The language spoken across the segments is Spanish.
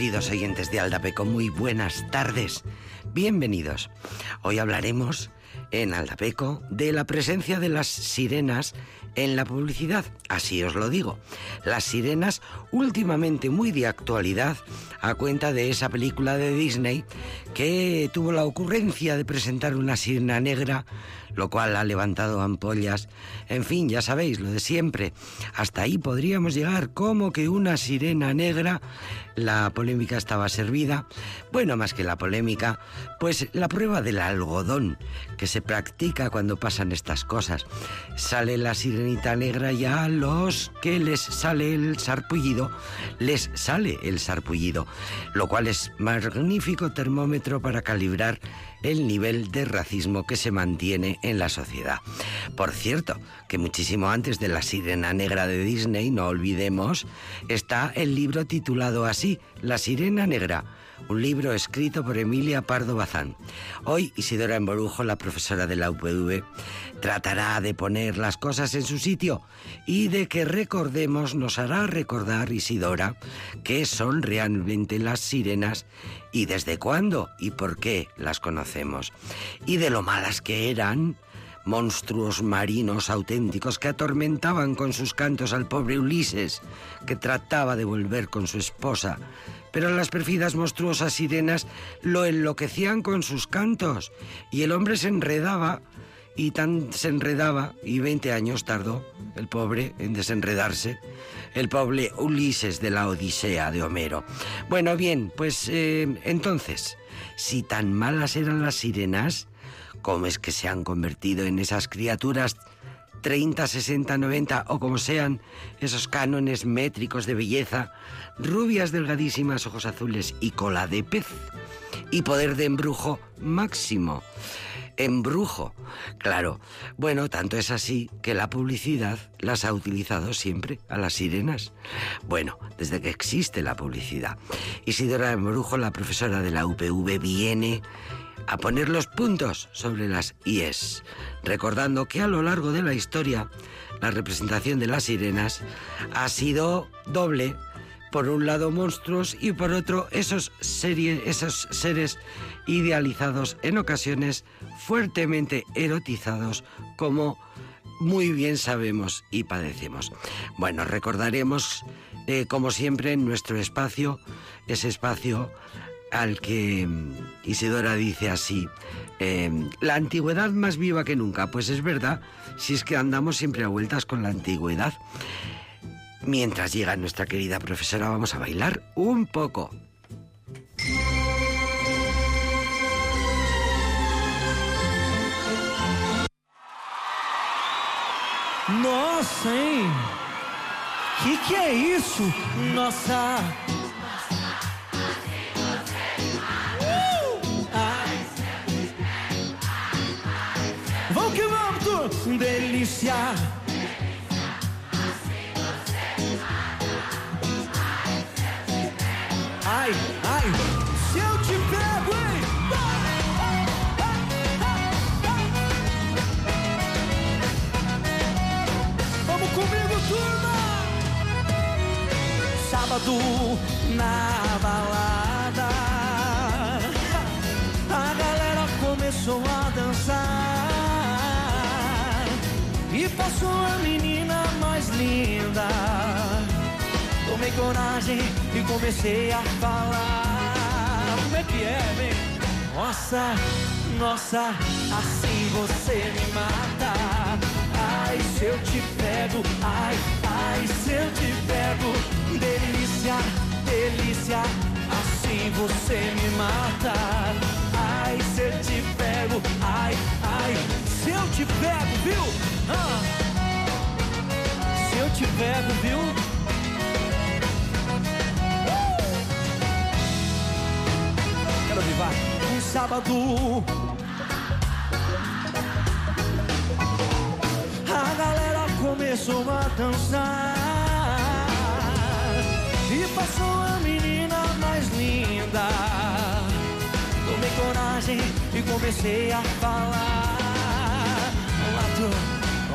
Queridos oyentes de Aldapeco, muy buenas tardes. Bienvenidos. Hoy hablaremos en Aldapeco de la presencia de las sirenas en la publicidad. Así os lo digo. Las sirenas últimamente muy de actualidad a cuenta de esa película de Disney que tuvo la ocurrencia de presentar una sirena negra, lo cual ha levantado ampollas. En fin, ya sabéis, lo de siempre. Hasta ahí podríamos llegar como que una sirena negra, la polémica estaba servida. Bueno, más que la polémica, pues la prueba del algodón que se practica cuando pasan estas cosas. Sale la sirenita negra y a los que les sale el sarpullido, les sale el sarpullido lo cual es magnífico termómetro para calibrar el nivel de racismo que se mantiene en la sociedad. Por cierto, que muchísimo antes de La Sirena Negra de Disney, no olvidemos, está el libro titulado así, La Sirena Negra un libro escrito por Emilia Pardo Bazán. Hoy Isidora Emborujo, la profesora de la UPV, tratará de poner las cosas en su sitio y de que recordemos, nos hará recordar Isidora qué son realmente las sirenas y desde cuándo y por qué las conocemos y de lo malas que eran monstruos marinos auténticos que atormentaban con sus cantos al pobre Ulises, que trataba de volver con su esposa, pero las perfidas monstruosas sirenas lo enloquecían con sus cantos, y el hombre se enredaba, y tan se enredaba, y 20 años tardó el pobre en desenredarse, el pobre Ulises de la Odisea de Homero. Bueno, bien, pues eh, entonces, si tan malas eran las sirenas, ¿cómo es que se han convertido en esas criaturas 30, 60, 90 o como sean esos cánones métricos de belleza, rubias delgadísimas, ojos azules y cola de pez. Y poder de embrujo máximo. Embrujo, claro. Bueno, tanto es así que la publicidad las ha utilizado siempre a las sirenas. Bueno, desde que existe la publicidad. Isidora Embrujo, la profesora de la UPV, viene a poner los puntos sobre las IES, recordando que a lo largo de la historia la representación de las sirenas ha sido doble. Por un lado monstruos y por otro esos, esos seres idealizados en ocasiones fuertemente erotizados como muy bien sabemos y padecemos. Bueno, recordaremos eh, como siempre en nuestro espacio, ese espacio al que mm, Isidora dice así, em, la antigüedad más viva que nunca. Pues es verdad, si es que andamos siempre a vueltas con la antigüedad. Mientras llega nuestra querida profesora, vamos a bailar un poco. Nossa, hein? Que que é isso? Nossa! Delícia. Ai, ai, se eu te pego, hein? Vamos comigo, turma! Sábado na balada, a galera começou a dançar. Passou a menina mais linda. Tomei coragem e comecei a falar. Como é que é, vem? Nossa, nossa, assim você me mata. Ai, se eu te pego, ai, ai, se eu te pego. Delícia, delícia, assim você me mata. Ai, se eu te pego, ai, ai, se eu te pego, viu? Ah, se eu te pego, viu? Uh! Quero vivar um sábado. A galera começou a dançar. E passou a menina mais linda. Tomei coragem e comecei a falar.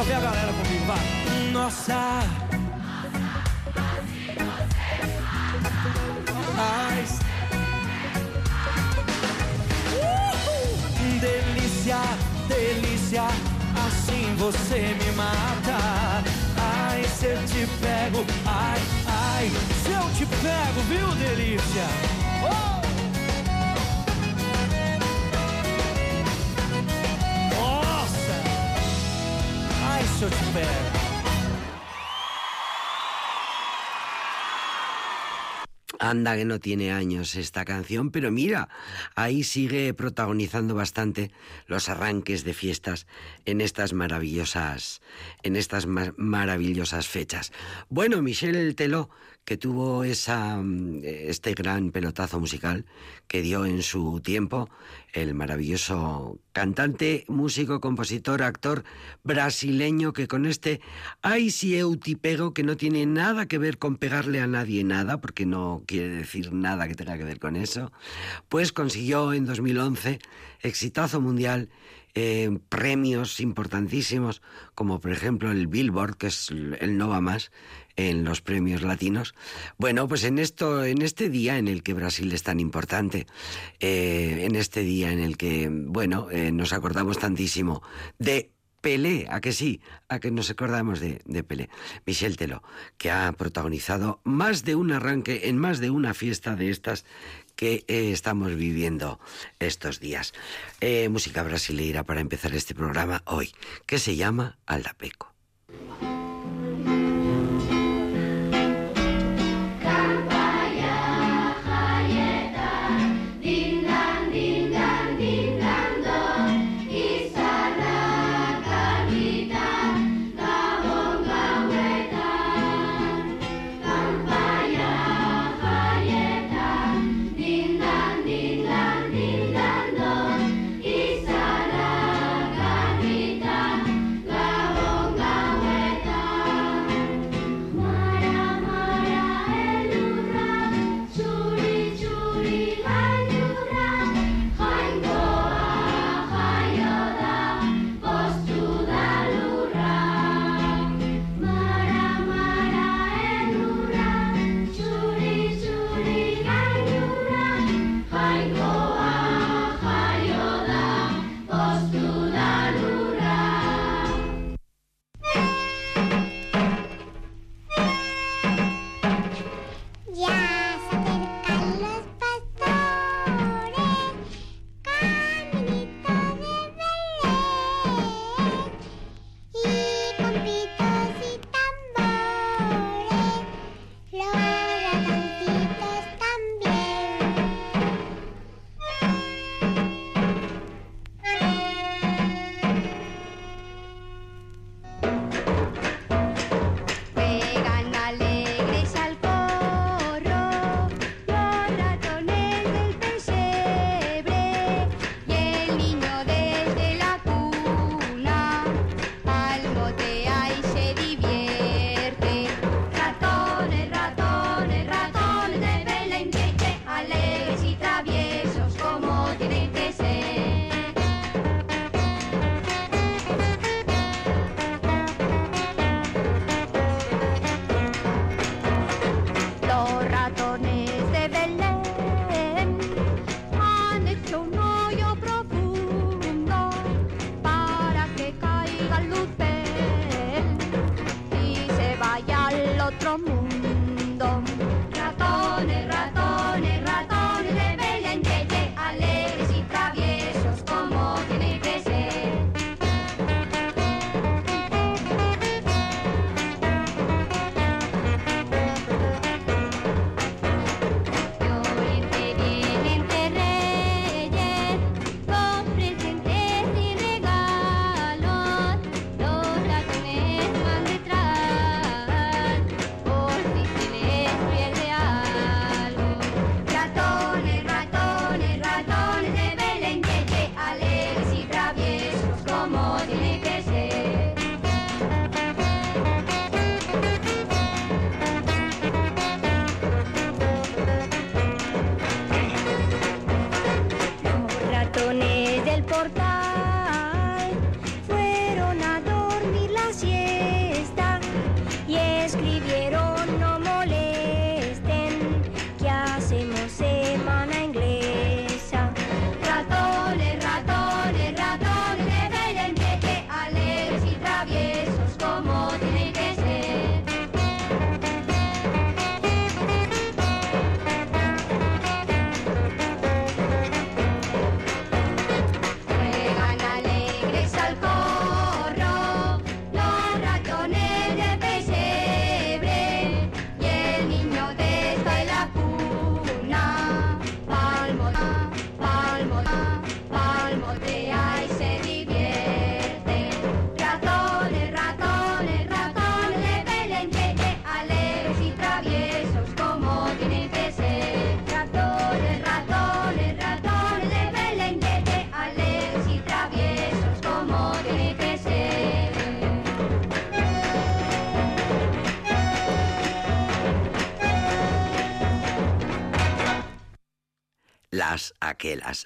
Ouvir a galera comigo, vai. Nossa. Uh, delícia, delícia, assim você me mata. Ai, se eu te pego, ai, ai, se eu te pego, viu, delícia? Anda que no tiene años esta canción, pero mira, ahí sigue protagonizando bastante los arranques de fiestas en estas maravillosas, en estas maravillosas fechas. Bueno, Michel Teló que tuvo esa, mm, este gran pelotazo musical que dio en su tiempo el maravilloso cantante, músico, compositor, actor brasileño que con este Ay si eu te pego, que no tiene nada que ver con pegarle a nadie nada, porque no quiere decir nada que tenga que ver con eso, pues consiguió en 2011 exitazo mundial eh, premios importantísimos, como por ejemplo el Billboard, que es el Nova Más, en los premios latinos. Bueno, pues en esto, en este día en el que Brasil es tan importante, eh, en este día en el que, bueno, eh, nos acordamos tantísimo de Pelé, a que sí, a que nos acordamos de, Pelé. Michel Teló, que ha protagonizado más de un arranque en más de una fiesta de estas que eh, estamos viviendo estos días. música brasileira para empezar este programa hoy, que se llama Aldapeco.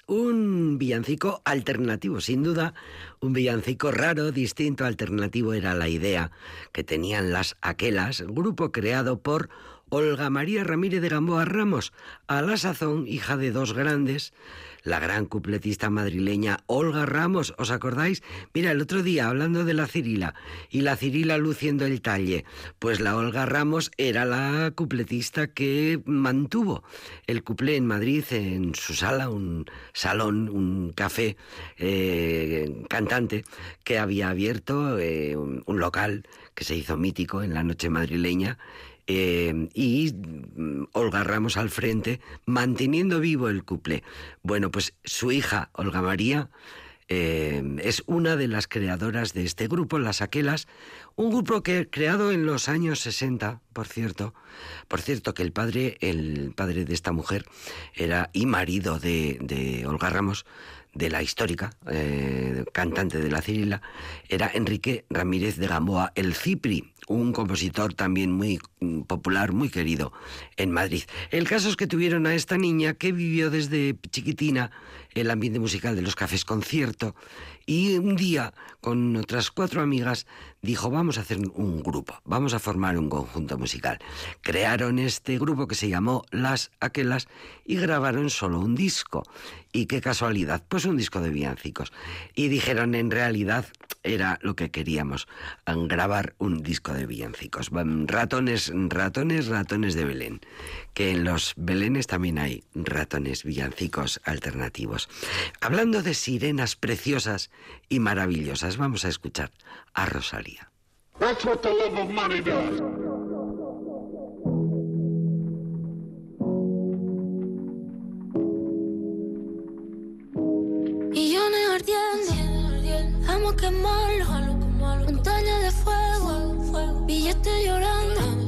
Un villancico alternativo, sin duda, un villancico raro, distinto, alternativo era la idea que tenían las Aquelas, grupo creado por Olga María Ramírez de Gamboa Ramos, a la sazón hija de dos grandes, la gran cupletista madrileña Olga Ramos, ¿os acordáis? Mira, el otro día hablando de la Cirila y la Cirila luciendo el talle, pues la Olga Ramos era la cupletista que mantuvo el cuplé en Madrid en su sala, un salón, un café eh, cantante que había abierto, eh, un local que se hizo mítico en la noche madrileña eh, y mm, Olga Ramos al frente, manteniendo vivo el cuplé. Bueno, pues su hija, Olga María, eh, es una de las creadoras de este grupo, Las Aquelas, un grupo que creado en los años 60, por cierto. Por cierto, que el padre, el padre de esta mujer, era y marido de, Olga Ramos, de la histórica, eh, cantante de la Cirila, era Enrique Ramírez de Gamboa, el Cipri, un compositor también muy popular, muy querido en Madrid. El caso es que tuvieron a esta niña que vivió desde chiquitina el ambiente musical de los cafés concierto y un día con otras cuatro amigas dijo vamos a hacer un grupo, vamos a formar un conjunto musical. Crearon este grupo que se llamó Las Aquelas y grabaron solo un disco. Y qué casualidad, pues un disco de villancicos. Y dijeron en realidad era lo que queríamos, grabar un disco de villancicos. Ratones, ratones, ratones de Belén. Que en los Belenes también hay ratones villancicos alternativos. Hablando de sirenas preciosas y maravillosas, vamos a escuchar a Rosalía. Vamos a quemarlo, montaña de fuego, billetes llorando,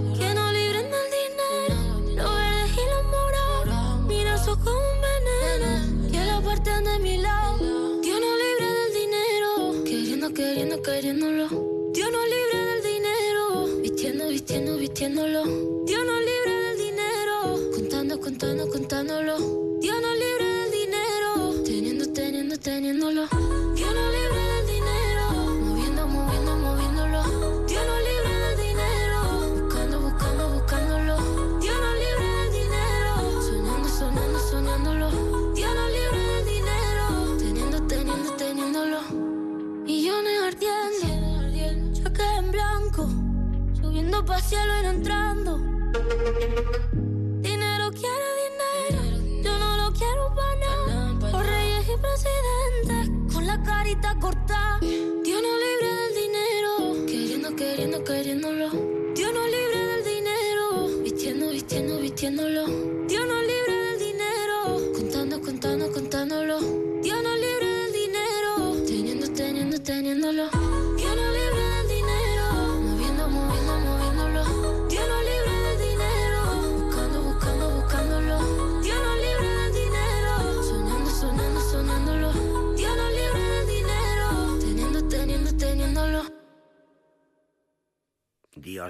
queriéndolo, Dios no libre del dinero, vistiendo, vistiendo, vistiéndolo, Dios no libre del dinero, contando, contando, contándolo, Dios no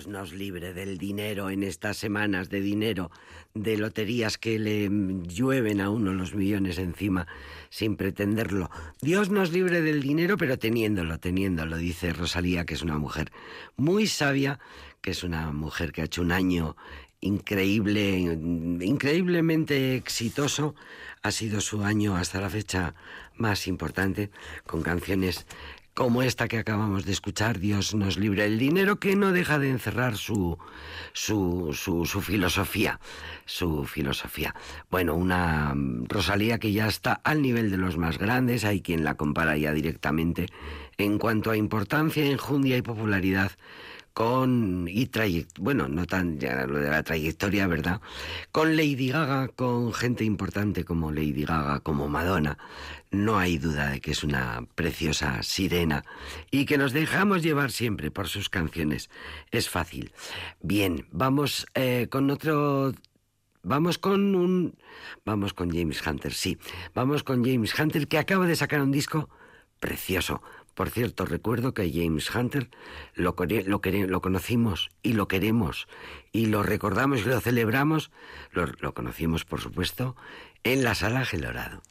Dios nos libre del dinero en estas semanas de dinero, de loterías que le llueven a uno los millones encima sin pretenderlo. Dios nos libre del dinero, pero teniéndolo, teniéndolo, dice Rosalía, que es una mujer muy sabia, que es una mujer que ha hecho un año increíble, increíblemente exitoso. Ha sido su año hasta la fecha más importante, con canciones como esta que acabamos de escuchar, Dios nos libre el dinero, que no deja de encerrar su, su, su, su, filosofía, su filosofía. Bueno, una Rosalía que ya está al nivel de los más grandes, hay quien la compara ya directamente en cuanto a importancia, enjundia y popularidad con y bueno, no tan ya lo de la trayectoria, ¿verdad? Con Lady Gaga, con gente importante como Lady Gaga, como Madonna, no hay duda de que es una preciosa sirena y que nos dejamos llevar siempre por sus canciones. Es fácil. Bien, vamos eh, con otro Vamos con un. Vamos con James Hunter, sí. Vamos con James Hunter que acaba de sacar un disco precioso. Por cierto, recuerdo que James Hunter lo, lo, conocimos y lo queremos y lo recordamos y lo celebramos. Lo, conocimos, por supuesto, en la sala Gelorado.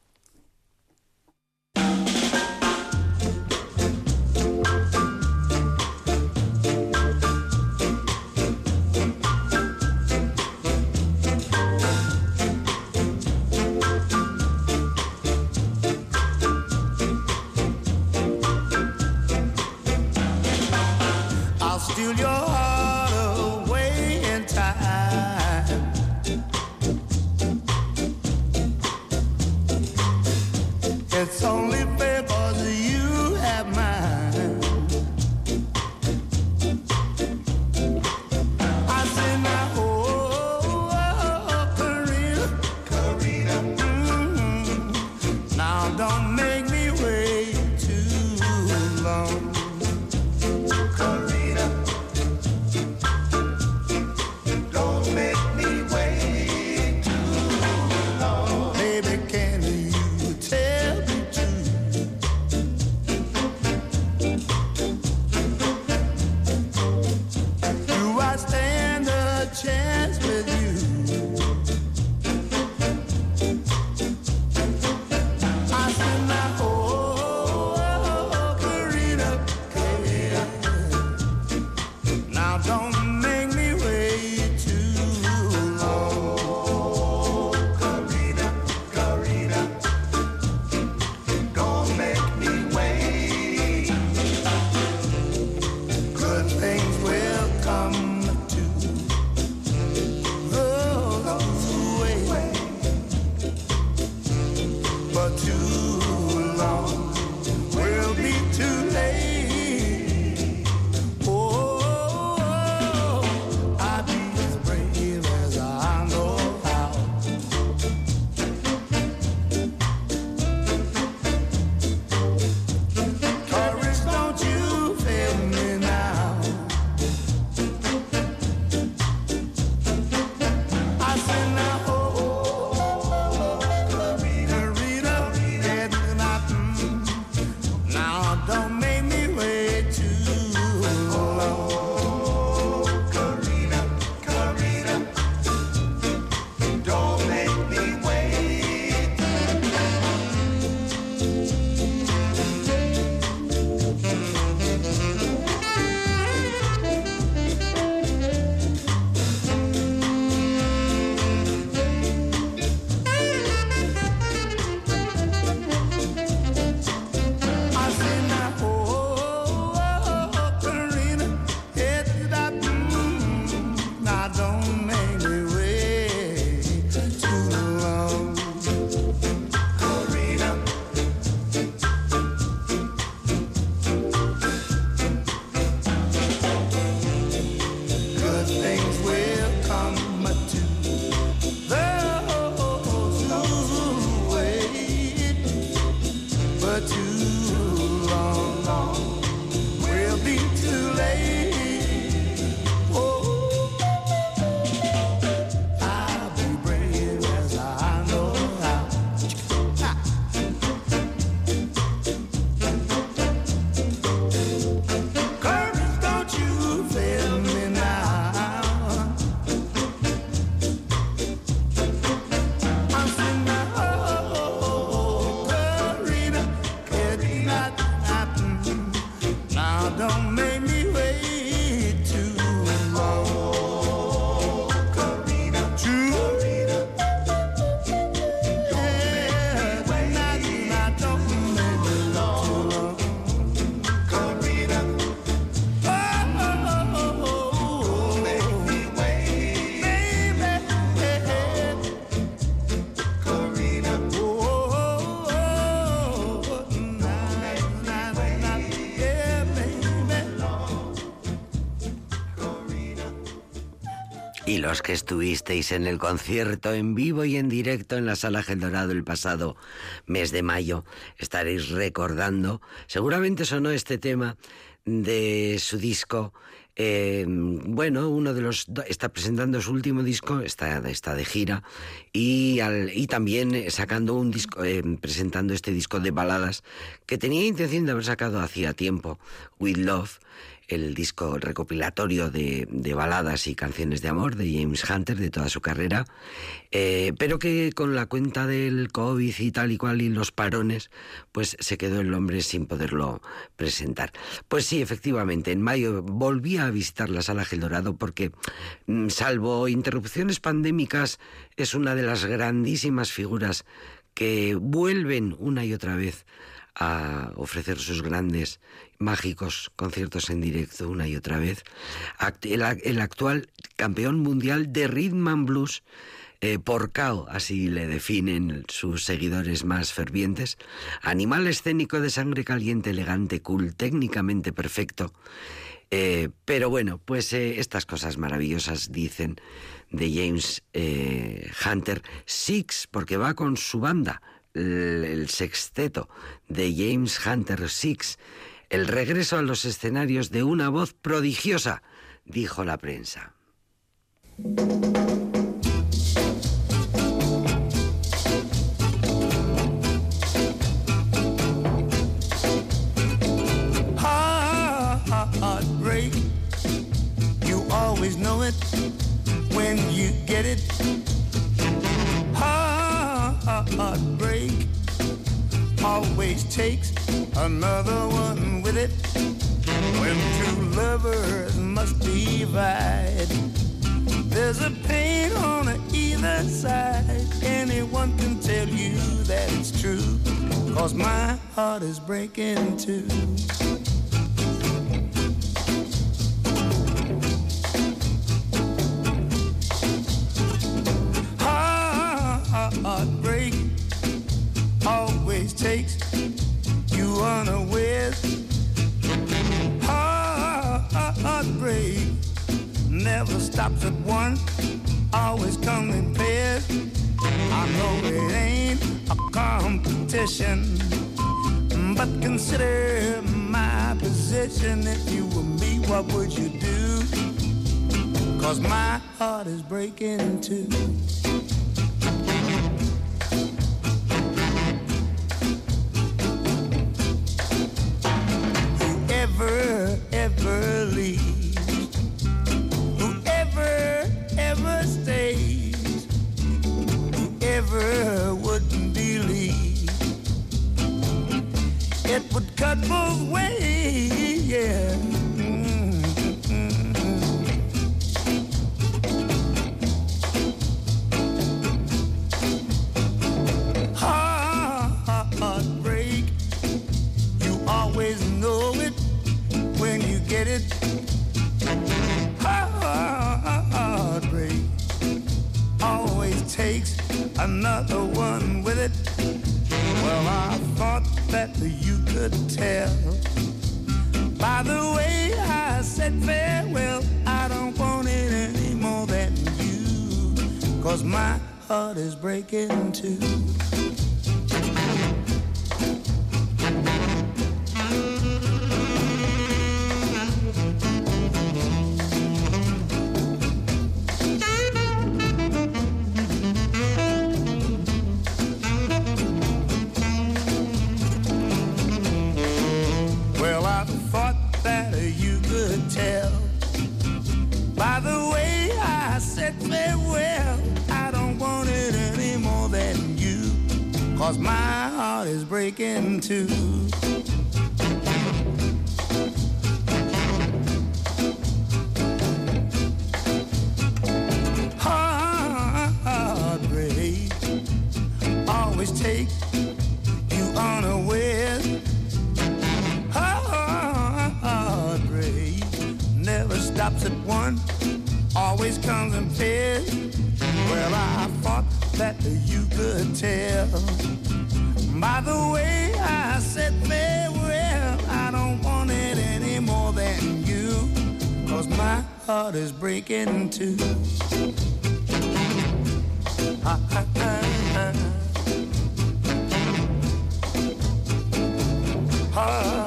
Los que estuvisteis en el concierto en vivo y en directo en la Sala Gel Dorado el pasado mes de mayo, estaréis recordando, seguramente sonó este tema de su disco. Eh, bueno, uno de los está presentando su último disco, está, está de gira y, y también sacando un disco, eh, presentando este disco de baladas que tenía intención de haber sacado hacía tiempo, With Love, el disco recopilatorio de, baladas y canciones de amor de James Hunter de toda su carrera, eh, pero que con la cuenta del COVID y tal y cual y los parones, pues se quedó el hombre sin poderlo presentar. Pues sí, efectivamente, en mayo volví a visitar la sala Gel Dorado porque, mm, salvo interrupciones pandémicas, es una de las grandísimas figuras que vuelven una y otra vez a ofrecer sus grandes, mágicos conciertos en directo una y otra vez. El, actual campeón mundial de Rhythm and Blues, eh, por Cao, así le definen sus seguidores más fervientes, animal escénico de sangre caliente, elegante, cool, técnicamente perfecto. Eh, pero bueno, pues eh, estas cosas maravillosas dicen de James Hunter Six, porque va con su banda, el, sexteto de James Hunter Six, el regreso a los escenarios de una voz prodigiosa, dijo la prensa. You always know it when you get it. heartbreak always takes another one with it. When two lovers must divide, there's a pain on either side. Anyone can tell you that it's true, cause my heart is breaking too. Never stops at one, always comes in pairs. I know it ain't a competition, but consider my position. If you were me, what would you do? Cause my heart is breaking too. Cut both ways, yeah. Mm-hmm. Heartbreak, you always know it when you get it. Heartbreak always takes another one with it. Well, I thought that you could tell by the way I said farewell. I don't want it any more than you, cause my heart is breaking too. break into. break into. Ah, ah, ah, ah. ah.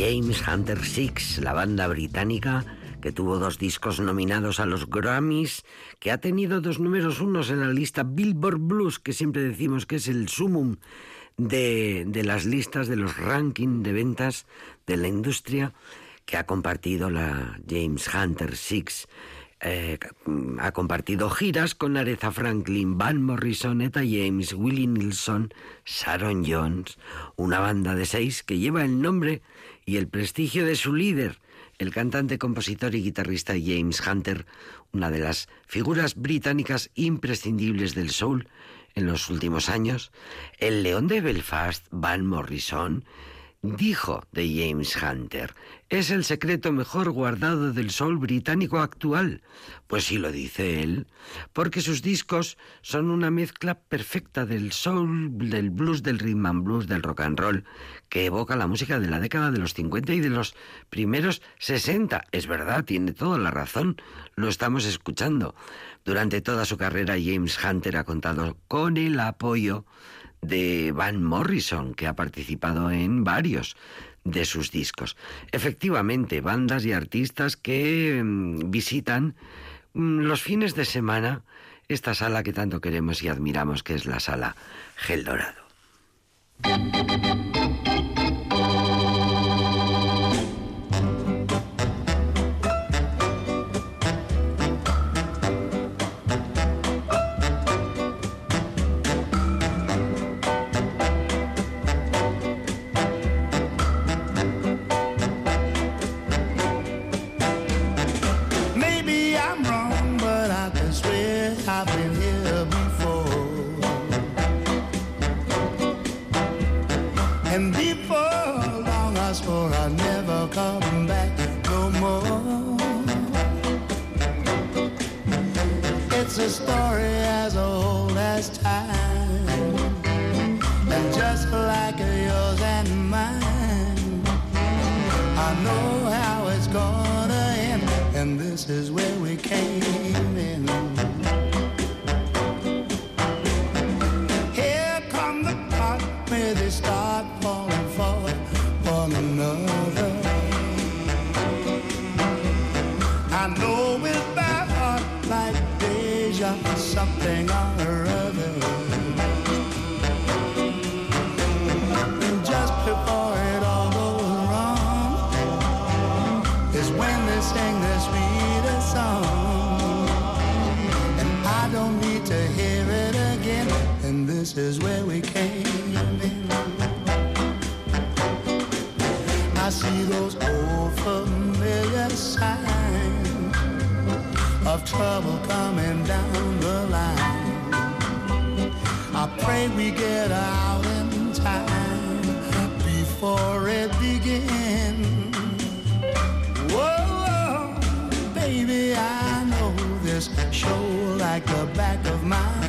James Hunter Six, la banda británica que tuvo dos discos nominados a los Grammys, que ha tenido dos números unos en la lista Billboard Blues, que siempre decimos que es el sumum de, las listas de los rankings de ventas de la industria, que ha compartido la James Hunter Six. Eh, ha compartido giras con Aretha Franklin, Van Morrison, Eta James, Willie Nilsson, Sharon Jones, una banda de seis que lleva el nombre y el prestigio de su líder, el cantante, compositor y guitarrista James Hunter, una de las figuras británicas imprescindibles del soul en los últimos años, el león de Belfast, Van Morrison, dijo de James Hunter, es el secreto mejor guardado del soul británico actual. Pues sí lo dice él, porque sus discos son una mezcla perfecta del soul, del blues, del rhythm and blues, del rock and roll, que evoca la música de la década de los 50 y de los primeros 60. Es verdad, tiene toda la razón, lo estamos escuchando. Durante toda su carrera James Hunter ha contado con el apoyo de Van Morrison, que ha participado en varios de sus discos. Efectivamente, bandas y artistas que mm, visitan mm, los fines de semana esta sala que tanto queremos y admiramos, que es la sala Gel Dorado. this is where we came in. I see those old familiar signs of trouble coming down the line. I pray we get out in time before it begins. Whoa, baby, I know this show like the back of my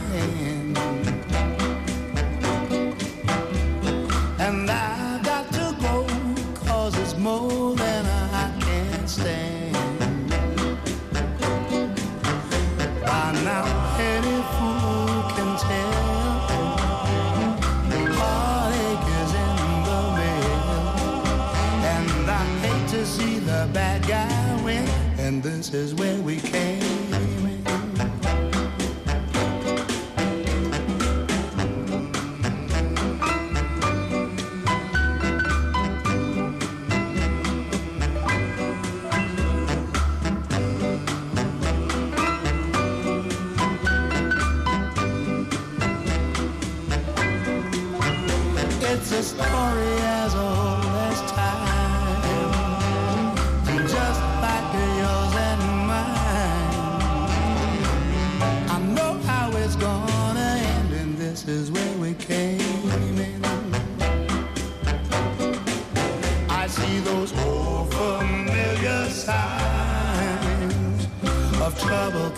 as when.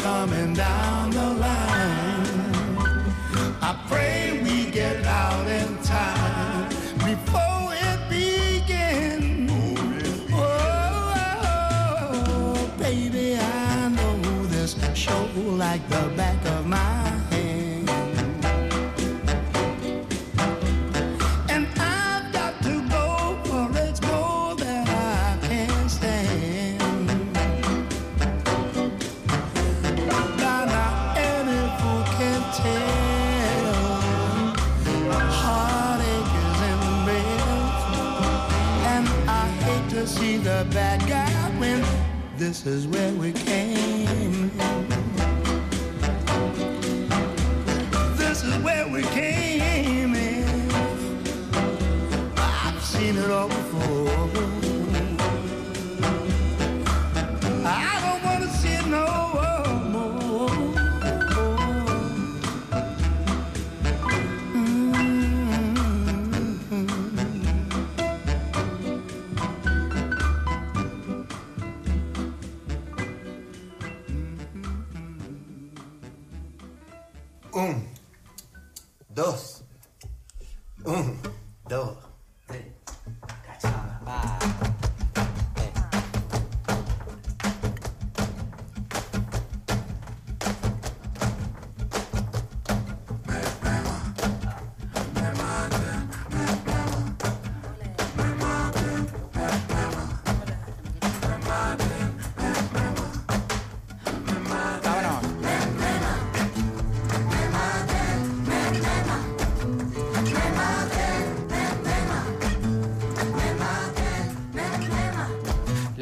coming down the line. I pray we get out in time before it begins. Oh, oh, oh, oh baby, I know this show like the back This is where we came.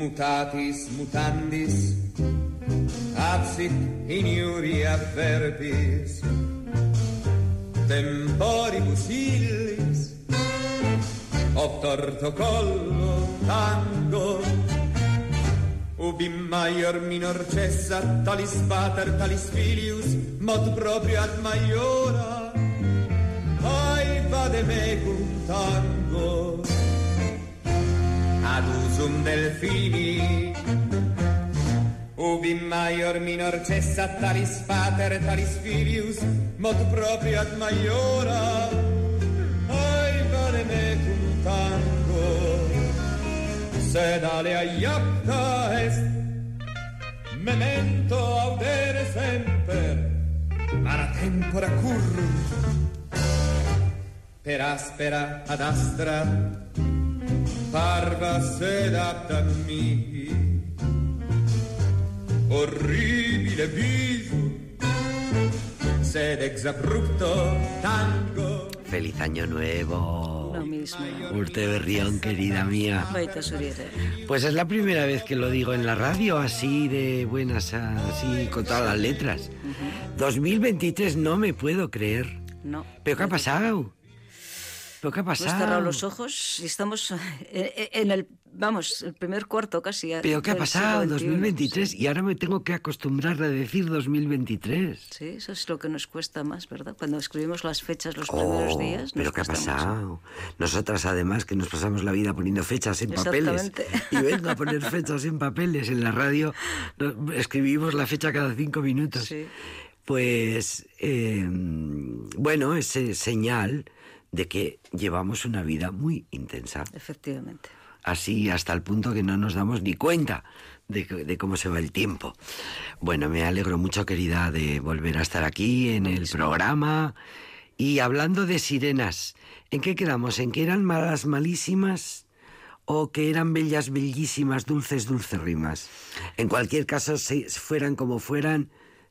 mutatis mutandis absit in iuria verbis temporibus illis obtorto collo tango ubi maior minor cessa talis pater talis filius mod proprio ad maiora. Ai vade mecum tango ad usum delfini. Ubi maior minor cessa talis pater talis filius mod proprio ad maiora. Ai vale mecum tango. Sed alea iapta est memento audere semper mala tempora currunt per aspera ad astra parva orribile viso sed ex abrupto tango Feliz año nuevo. Lo mismo. Urte Berrión, querida mía. Pues es la primera vez que lo digo en la radio, así de buenas, así con todas las letras. 2023 no me puedo creer. No. ¿Pero qué ha pasado? ¿Pero qué ha Hemos pasado? cerrado los ojos y estamos eh, en el, vamos, el primer cuarto casi. eh, ¿Pero qué ha pasado? XXI, 2023 sí. y ahora me tengo que acostumbrar a decir 2023. Sí, eso es lo que nos cuesta más, ¿verdad? Cuando escribimos las fechas los primeros Oh, días. nos pero ¿qué ha pasado? Nosotras además que nos pasamos la vida poniendo fechas en papeles y vengo a poner fechas en papeles en la radio, escribimos la fecha cada cinco minutos. Sí. Pues eh, bueno, es eh, señal de que llevamos una vida muy intensa, Efectivamente. así hasta el punto que no nos damos ni cuenta de, cómo se va el tiempo. Bueno, me alegro mucho, querida, de volver a estar aquí en el programa. Y hablando de sirenas, ¿en qué quedamos? ¿En que eran malas, malísimas? o que eran bellas, bellísimas, dulces, dulces rimas. En cualquier caso, si fueran como fueran,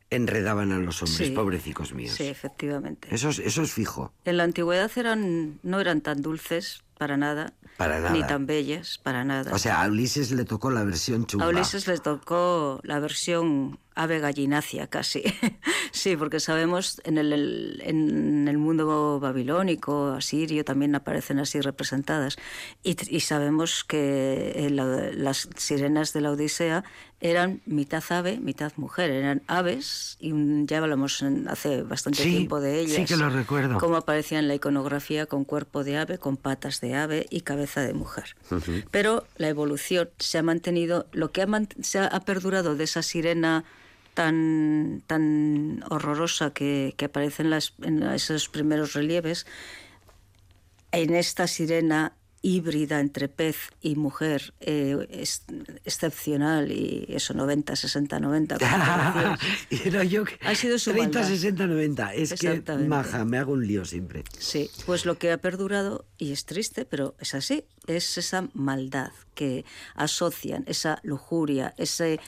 enredaban a los hombres, Sí. pobrecicos míos. Sí, efectivamente. Eso, es, eso es fijo. En la antigüedad eran, no eran tan dulces para nada, Para nada. ni tan bellas para nada. O sea, a Ulises le tocó la versión chunga. A Ulises les tocó la versión ave gallinacia casi. sí, porque sabemos en el, en el mundo babilónico, asirio, también aparecen así representadas. Y, y sabemos que eh, la- las sirenas de la Odisea eran mitad ave, mitad mujer. Eran aves, y ya hablamos hace bastante Sí, tiempo de ellas. sí que lo recuerdo. Cómo aparecía en la iconografía con cuerpo de ave, con patas de ave y cabeza de mujer. Pero la evolución se ha mantenido, lo que ha, se ha perdurado de esa sirena tan, tan horrorosa que, que aparece en, las, en esos primeros relieves, en esta sirena híbrida entre pez y mujer, eh, es- excepcional, y eso 90, 60, 90. comparación. Pero yo Ha sido su 30, maldad. 60, 90. Es que, maja, me hago un lío siempre. Sí, pues lo que ha perdurado, y es triste, pero es así, es esa maldad que asocian, esa lujuria, ese,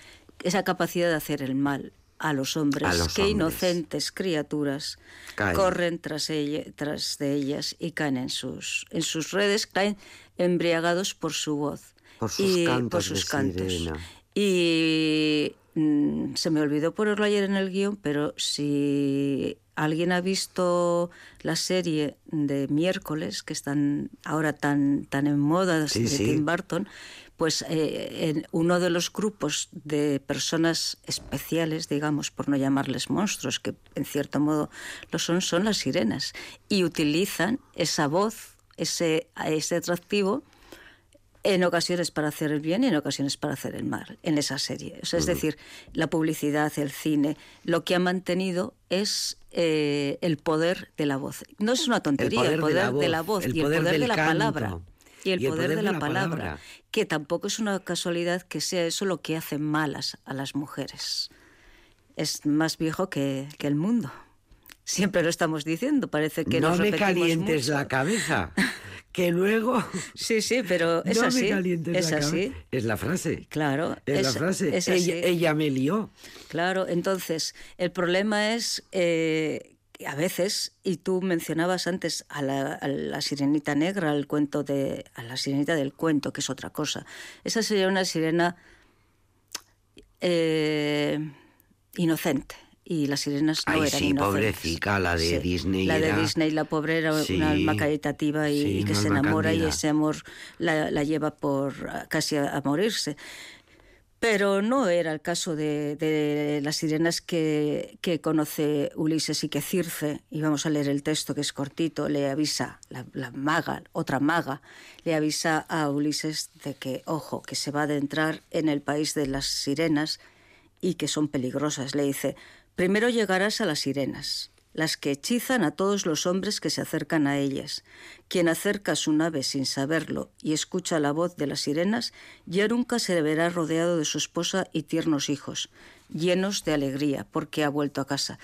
esa capacidad de hacer el mal a los hombres, A los que hombres. inocentes criaturas Caen. corren tras, ella- tras de ellas y caen en sus, en sus redes, caen embriagados por su voz. Por sus y cantos por de sus cantos. sirena. Y mm, se me olvidó ponerlo ayer en el guion, pero si alguien ha visto la serie de miércoles, que están ahora tan, tan en moda Sí, de sí. Tim Burton, pues eh, en uno de los grupos de personas especiales, digamos, por no llamarles monstruos, que en cierto modo lo son, son las sirenas. Y utilizan esa voz, ese, ese atractivo, en ocasiones para hacer el bien y en ocasiones para hacer el mal en esa serie. O sea, es decir, la publicidad, el cine, lo que ha mantenido es eh, el poder de la voz. No es una tontería, el poder, de, la voz, el y el poder poder, del de la canto. palabra. Y el, Y el poder, poder de, de la, la palabra, palabra. que tampoco es una casualidad que sea eso lo que hace malas a las mujeres. Es más viejo que, que el mundo. Siempre lo estamos diciendo, parece que no nos me calientes mucho. la cabeza, que luego... Sí, sí, pero es no así. me calientes es la así. cabeza. Es la frase. Claro, Es, la es- frase. es ella, ella me lió. Claro, entonces el problema es eh, a veces, y tú mencionabas antes a la, a la sirenita negra, al cuento de, a la sirenita del cuento, que es otra cosa. Esa sería una sirena eh, inocente. Y las sirenas no Ay, eran sí, inocentes. pobrecita, la de Disney La de era- Disney, la pobre era Sí, una alma caritativa y, sí, y que se enamora y ese amor la, la lleva por casi a, a morirse. Pero no era el caso de, de las sirenas que, conoce Ulises y que Circe, y vamos a leer el texto que es cortito, le avisa, la, la maga, otra maga, le avisa a Ulises de que, ojo, que se va a adentrar en el país de las sirenas y que son peligrosas. Le dice, primero llegarás a las sirenas, las que hechizan a todos los hombres que se acercan a ellas. Quien acerca su nave sin saberlo y escucha la voz de las sirenas, ya nunca se verá rodeado de su esposa y tiernos hijos, llenos de alegría porque ha vuelto a casa,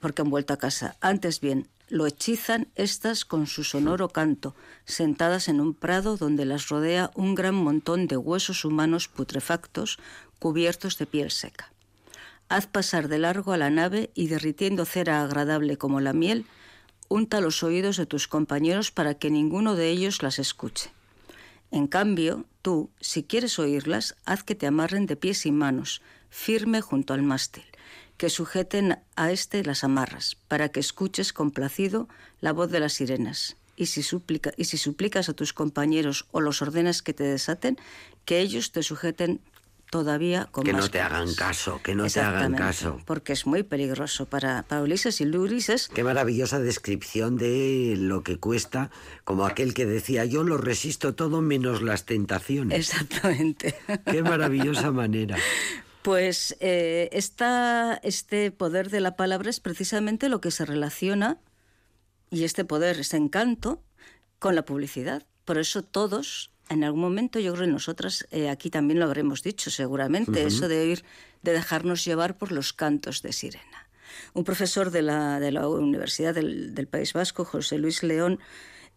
porque han vuelto a casa. Antes bien, lo hechizan estas con su sonoro canto, sentadas en un prado donde las rodea un gran montón de huesos humanos putrefactos cubiertos de piel seca. Haz pasar de largo a la nave y derritiendo cera agradable como la miel, unta los oídos de tus compañeros para que ninguno de ellos las escuche. En cambio, tú, si quieres oírlas, haz que te amarren de pies y manos, firme junto al mástil, que sujeten a éste las amarras, para que escuches complacido la voz de las sirenas. Y si, y si suplicas a tus compañeros o los ordenas que te desaten, que ellos te sujeten todavía con Que más no te hagan ganas. caso, que no te hagan caso. Porque es muy peligroso para, para Ulises y Ulises Qué maravillosa descripción de lo que cuesta, como aquel que decía, yo lo resisto todo menos las tentaciones. Exactamente. Qué maravillosa manera. Pues eh, esta- este poder de la palabra es precisamente lo que se relaciona, y este poder, este encanto, con la publicidad. Por eso todos, en algún momento, yo creo que nosotras eh, aquí también lo habremos dicho seguramente, eso de oír, de dejarnos llevar por los cantos de sirena. Un profesor de la, de la Universidad del, del País Vasco, José Luis León,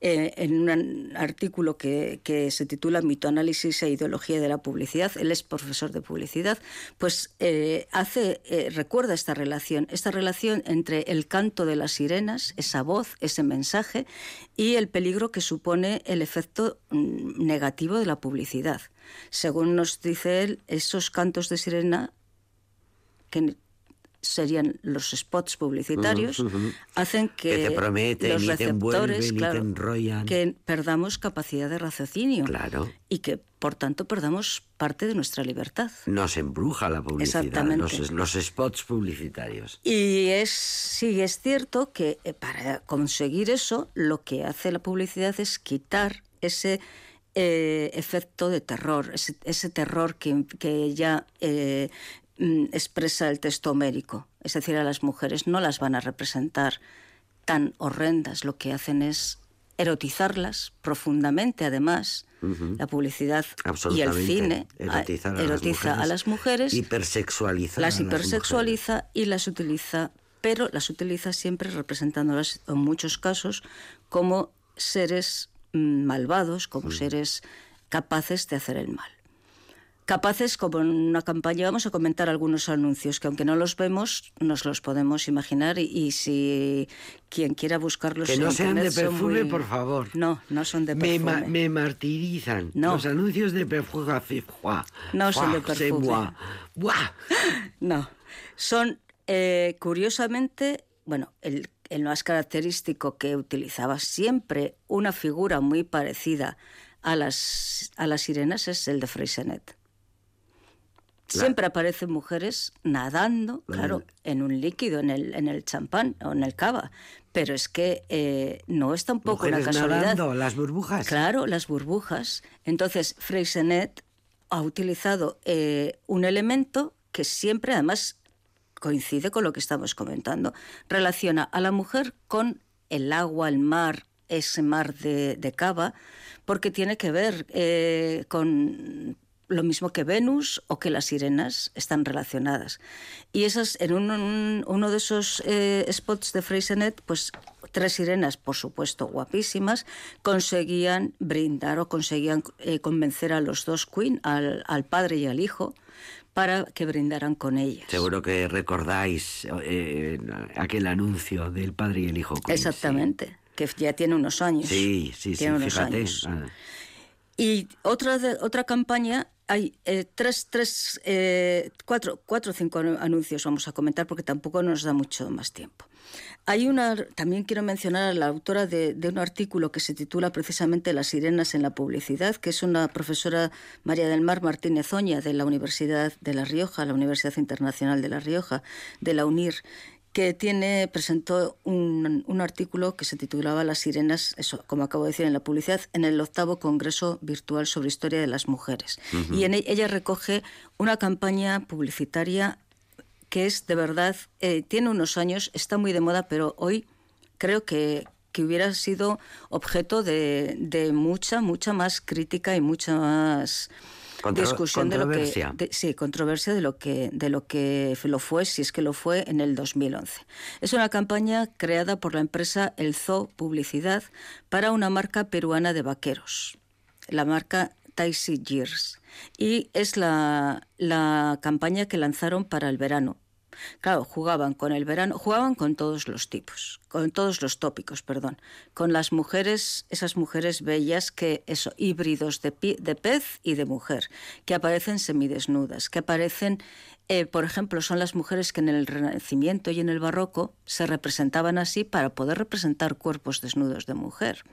eh, en un artículo que, se titula Mitoanálisis e ideología de la publicidad, él es profesor de publicidad, pues eh, hace, eh, recuerda esta relación, esta relación entre el canto de las sirenas, esa voz, ese mensaje, y el peligro que supone el efecto mm, negativo de la publicidad. Según nos dice él, esos cantos de sirena que serían los spots publicitarios, hacen que, Que te prometen los receptores, te claro, que perdamos capacidad de raciocinio Claro. y que por tanto perdamos parte de nuestra libertad. Nos embruja la publicidad, Exactamente. los, los spots publicitarios. Y es sí es cierto que eh, para conseguir eso lo que hace la publicidad es quitar ese eh, efecto de terror, ese, ese terror que, que ya eh, mm, expresa el texto homérico. Es decir, a las mujeres no las van a representar tan horrendas, lo que hacen es erotizarlas profundamente, además. La publicidad y el cine Erotizar a erotiza a las mujeres Hipersexualizar las hipersexualiza y las utiliza, pero las utiliza siempre representándolas en muchos casos como seres mm, malvados, como seres capaces de hacer el mal. Capaces, como en una campaña, vamos a comentar algunos anuncios que aunque no los vemos, nos los podemos imaginar y, y si quien quiera buscarlos Que en no sean de perfume, muy- por favor. No, no son de Me, perfume. ma- me martirizan. No. Los anuncios de perfume. No son de perfume. No, son eh, curiosamente, bueno, el, el más característico que utilizaba siempre una figura muy parecida a las, a las sirenas es el de Freysenet. Siempre aparecen mujeres nadando, La claro, en un líquido, en el, en el champán o en el cava. Pero es que eh, no es tampoco una casualidad. nadando, las burbujas. Claro, las burbujas. Entonces, Freysenet ha utilizado eh, un elemento que siempre, además, coincide con lo que estamos comentando. Relaciona a la mujer con el agua, el mar, ese mar de, de cava, porque tiene que ver eh, con lo mismo que Venus o que las sirenas están relacionadas. Y esas, en un- un- uno de esos eh, spots de Freysenet, pues tres sirenas, por supuesto, guapísimas, conseguían brindar o conseguían eh, convencer a los dos Queen, al, al padre y al hijo, para que brindaran con ellas. Seguro que recordáis eh, aquel anuncio del padre y el hijo. Queen, sí. Exactamente, que ya tiene unos años. Sí, sí, sí, Tiene unos fíjate. años. Ah. Y otra, de- otra campaña, hay eh, tres, tres, eh, cuatro, cuatro o cinco anu- anuncios vamos a comentar porque tampoco nos da mucho más tiempo. Hay una, también quiero mencionar a la autora de un artículo que se titula precisamente Las sirenas en la publicidad, que es una profesora María del Mar Martínez Oña de la Universidad de La Rioja, la Universidad Internacional de La Rioja, de la UNIR, que tiene, presentó un, un artículo que se titulaba Las sirenas, eso, como acabo de decir en la publicidad, en el octavo Congreso Virtual sobre Historia de las Mujeres. Y en e- ella recoge una campaña publicitaria que es de verdad, eh, tiene unos años, está muy de moda, pero hoy creo que, que hubiera sido objeto de, de mucha, mucha más crítica y mucha más Contro- discusión de lo que controversia. de- sí controversia de lo que de lo que lo fue si es que lo fue en el 2011 es una campaña creada por la empresa El Zoo Publicidad para una marca peruana de vaqueros la marca Taisy Gears y es la, la campaña que lanzaron para el verano Claro, jugaban con el verano, jugaban con todos los tipos, con todos los tópicos, perdón, con las mujeres, esas mujeres bellas que, eso, híbridos de, pez y de mujer, que aparecen semidesnudas, que aparecen, eh, por ejemplo, son las mujeres que en el Renacimiento y en el Barroco se representaban así para poder representar cuerpos desnudos de mujer,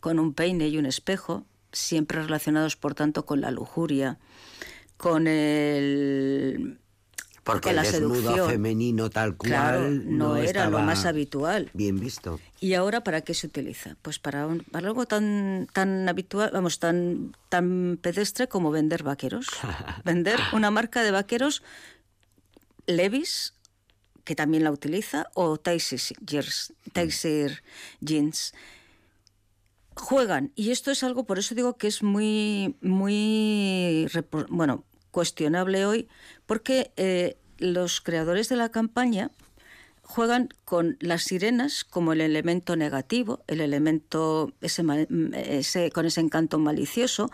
con un peine y un espejo, siempre relacionados, por tanto, con la lujuria, con el Porque el desnudo seducción. femenino tal cual Claro, no, era lo más habitual. Bien visto. ¿Y ahora para qué se utiliza? Pues para, un- para algo tan, tan habitual, vamos, tan, tan pedestre como vender vaqueros. vender una marca de vaqueros, Levis, que también la utiliza, o Tyser Jeans. Jeans. Juegan, y esto es algo, por eso digo que es muy, muy, bueno, cuestionable hoy, porque eh, los creadores de la campaña juegan con las sirenas como el elemento negativo, el elemento ese, ese- con ese encanto malicioso,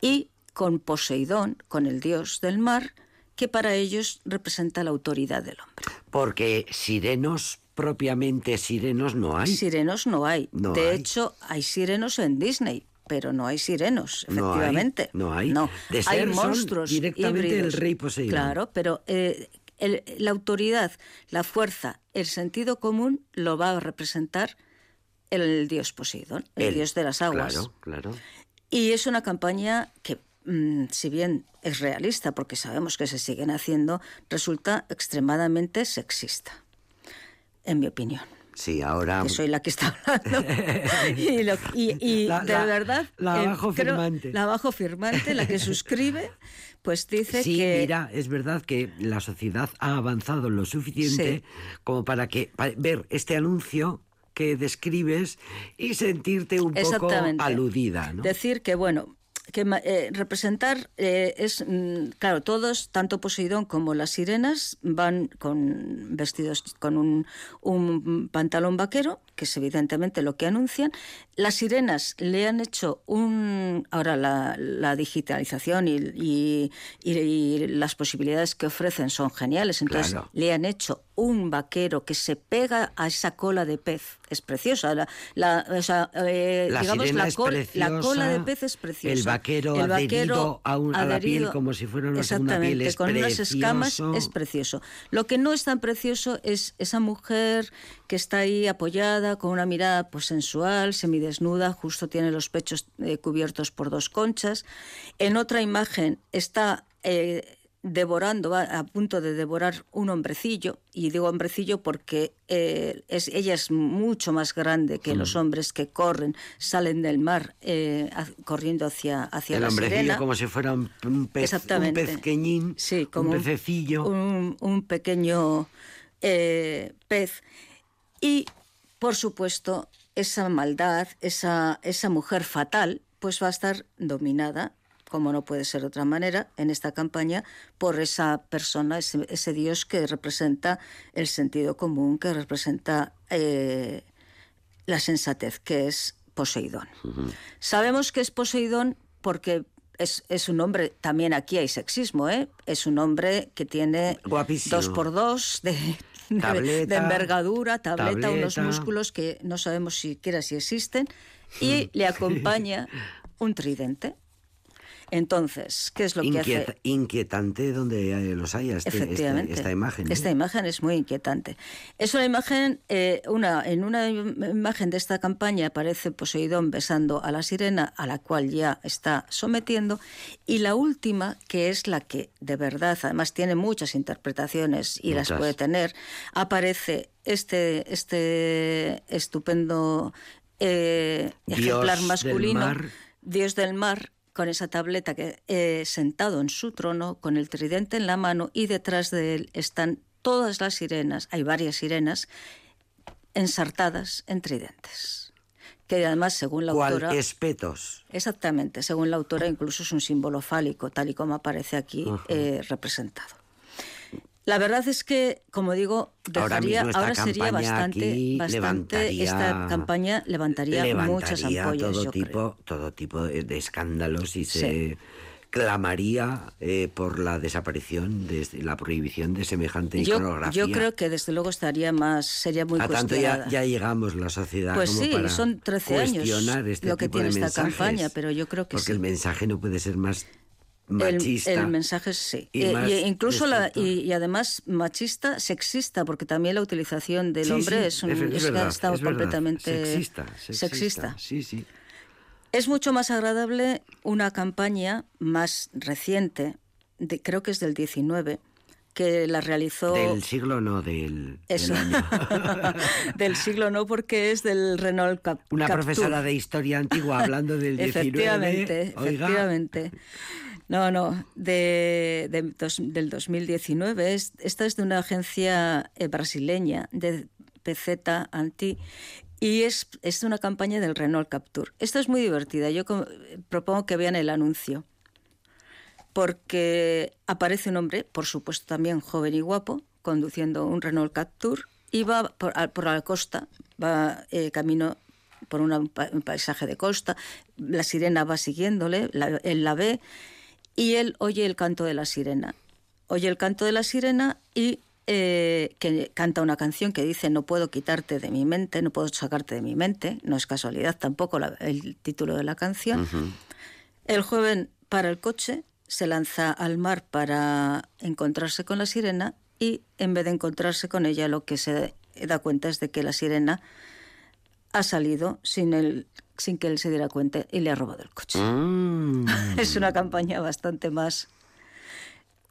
y con Poseidón, con el dios del mar, que para ellos representa la autoridad del hombre. Porque sirenos, propiamente sirenos, no hay. Sirenos no hay. No de hay. hecho, hay sirenos en Disney, pero no hay sirenos, No hay, efectivamente. no hay. No, hay son monstruos directamente híbridos. el rey Poseidón. Claro, pero eh, el- la autoridad, la fuerza, el sentido común lo va a representar el dios Poseidón, el dios de las aguas. Claro, claro. Y es una campaña que, mm, si bien es realista, porque sabemos que se siguen haciendo, resulta extremadamente sexista, en mi opinión. Sí, ahora... Que soy la que está hablando. y lo- y- y La- de la- verdad. la eh, abajo creo- firmante. La abajo firmante, la que suscribe, pues dice Sí, que. mira, es verdad que la sociedad ha avanzado lo suficiente Sí. como para que para ver este anuncio que describes y sentirte un poco aludida, ¿no? Decir que, bueno, que eh, representar eh, es, mm, claro, todos, tanto Poseidón como las sirenas, van con vestidos con un, un pantalón vaquero, que es evidentemente lo que anuncian. Las sirenas le han hecho un. Ahora la, la digitalización y, y- y- y las posibilidades que ofrecen son geniales. Entonces Claro. le han hecho un vaquero que se pega a esa cola de pez. Es preciosa. La, la- o sea, eh, La digamos, cola de pez es preciosa. el vaquero adherido a un- a la piel como si fuera una segunda piel es con unas escamas es precioso. Lo que no es tan precioso es esa mujer que está ahí apoyada con una mirada pues sensual, semidesnuda, justo tiene los pechos eh, cubiertos por dos conchas. En otra imagen está eh, devorando, va a punto de devorar un hombrecillo, y digo hombrecillo porque eh, es, ella es mucho más grande que los hombres que corren, salen del mar eh, a- corriendo hacia, hacia el la hombrecillo sirena. como si fuera un, un pez, un pezqueñín, Sí, como un pececillo. Un, un pequeño eh, pez. Y, por supuesto, esa maldad, esa, esa mujer fatal, pues va a estar dominada, como no puede ser de otra manera, en esta campaña, por esa persona, ese, ese dios que representa el sentido común, que representa eh, la sensatez, que es Poseidón. Sabemos que es Poseidón porque es, es un hombre, también aquí hay sexismo, ¿eh? es un hombre que tiene Guapísimo. dos por dos de, de- Tableta, de envergadura, tableta, unos músculos que no sabemos siquiera si existen, y le acompaña un tridente. Entonces, ¿qué es lo que hace? Inquietante donde eh, los haya este- este- Efectivamente. esta imagen. ¿eh? Esta imagen es muy inquietante. Es una imagen, eh, una, en una im- imagen de esta campaña aparece Poseidón besando a la sirena, a la cual ya está sometiendo, y la última, que es la que de verdad, además tiene muchas interpretaciones y las puede tener, aparece este, este estupendo eh, Dios ejemplar del masculino. mar. Dios del mar con esa tableta que eh, sentado en su trono con el tridente en la mano y detrás de él están todas las sirenas, hay varias sirenas ensartadas en tridentes. Que además, según la ¿Cuál autora, espetos? exactamente, según la autora, incluso es un símbolo fálico, tal y como aparece aquí eh, representado. La verdad es que, como digo, Ahora dejaría, ahora sería bastante, bastante esta campaña levantaría, muchas levantaría ampollas, todo yo tipo, creo. todo tipo de, escándalos y Sí. se clamaría eh, por la desaparición, de la prohibición de semejante Yo, iconografía. yo creo que desde luego estaría más, sería muy a tanto ya, ya llegamos la sociedad Pues como sí, para son 13 años cuestionar este lo que tipo de tiene esta mensajes, campaña, pero yo creo que porque sí. el mensaje no puede ser más machista. El, mensaje es sí. y Eh, y incluso la, y, y además machista, sexista, porque también la utilización del Sí, hombre sí, es, un, es es que verdad, está es verdad. completamente sexista, sexista. sexista. Sí, sí. Es mucho más agradable una campaña más reciente, de- creo que es del 19, que la realizó... Del siglo no, del, del Eso. año. del siglo no, porque es del Renault Cap Una Captur. profesora de historia antigua hablando del 19. Efectivamente, Oiga, efectivamente. No, no, de, dos- del 2019. Es- esta es de una agencia eh, brasileña de PZ Anti y es, es una campaña del Renault Captur. Esto es muy divertida. Yo propongo que vean el anuncio porque aparece un hombre, por supuesto también joven y guapo, conduciendo un Renault Captur y va por, por la costa, va eh, camino por un paisaje de costa, la sirena va siguiéndole, la- él la ve y él oye el canto de la sirena. Oye el canto de la sirena y eh, que canta una canción que dice no puedo quitarte de mi mente, no puedo sacarte de mi mente, no es casualidad tampoco la- el título de la canción. El joven para el coche, se lanza al mar para encontrarse con la sirena y en vez de encontrarse con ella lo que se da cuenta es de que la sirena ha salido sin, él, sin que él se diera cuenta y le ha robado el coche. Mm. Es una campaña bastante más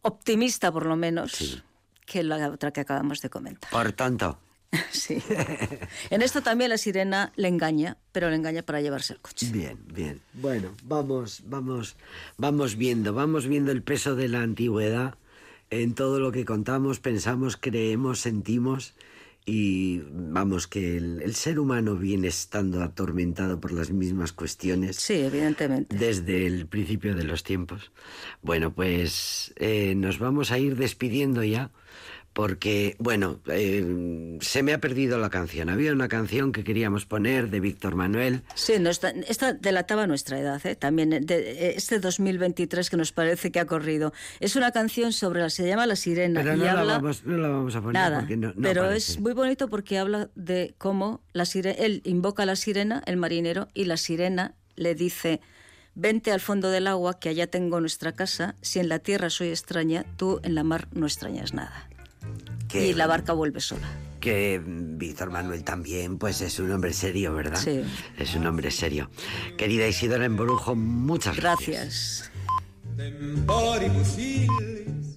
optimista, por lo menos, que la otra que acabamos de comentar. Por tanto, Sí. En esto también la sirena le engaña, pero le engaña para llevarse el coche. Bien, bien. Bueno, vamos, vamos, vamos viendo, vamos viendo el peso de la antigüedad en todo lo que contamos, pensamos, creemos, sentimos y vamos que el, el ser humano viene estando atormentado por las mismas cuestiones Sí, evidentemente. desde el principio de los tiempos. Bueno, pues eh, nos vamos a ir despidiendo ya. Porque, bueno, eh, se me ha perdido la canción. Había una canción que queríamos poner de Víctor Manuel. Sí, no, esta, esta delataba nuestra edad, ¿eh? también eh, de, eh, este 2023 que nos parece que ha corrido. Es una canción sobre la, se llama La Sirena Pero y no, la habla vamos, no la vamos a poner nada, porque no, no pero aparece. es muy bonito porque habla de cómo la sirena, él invoca a la sirena, el marinero, y la sirena le dice, vente al fondo del agua que allá tengo nuestra casa, si en la tierra soy extraña, tú en la mar no extrañas nada. Que, Y la barca vuelve sola. que Víctor Manuel también, pues es un hombre serio, ¿verdad? Sí. Es un hombre serio. Querida Isidora Emborujo, muchas gracias. Gracias.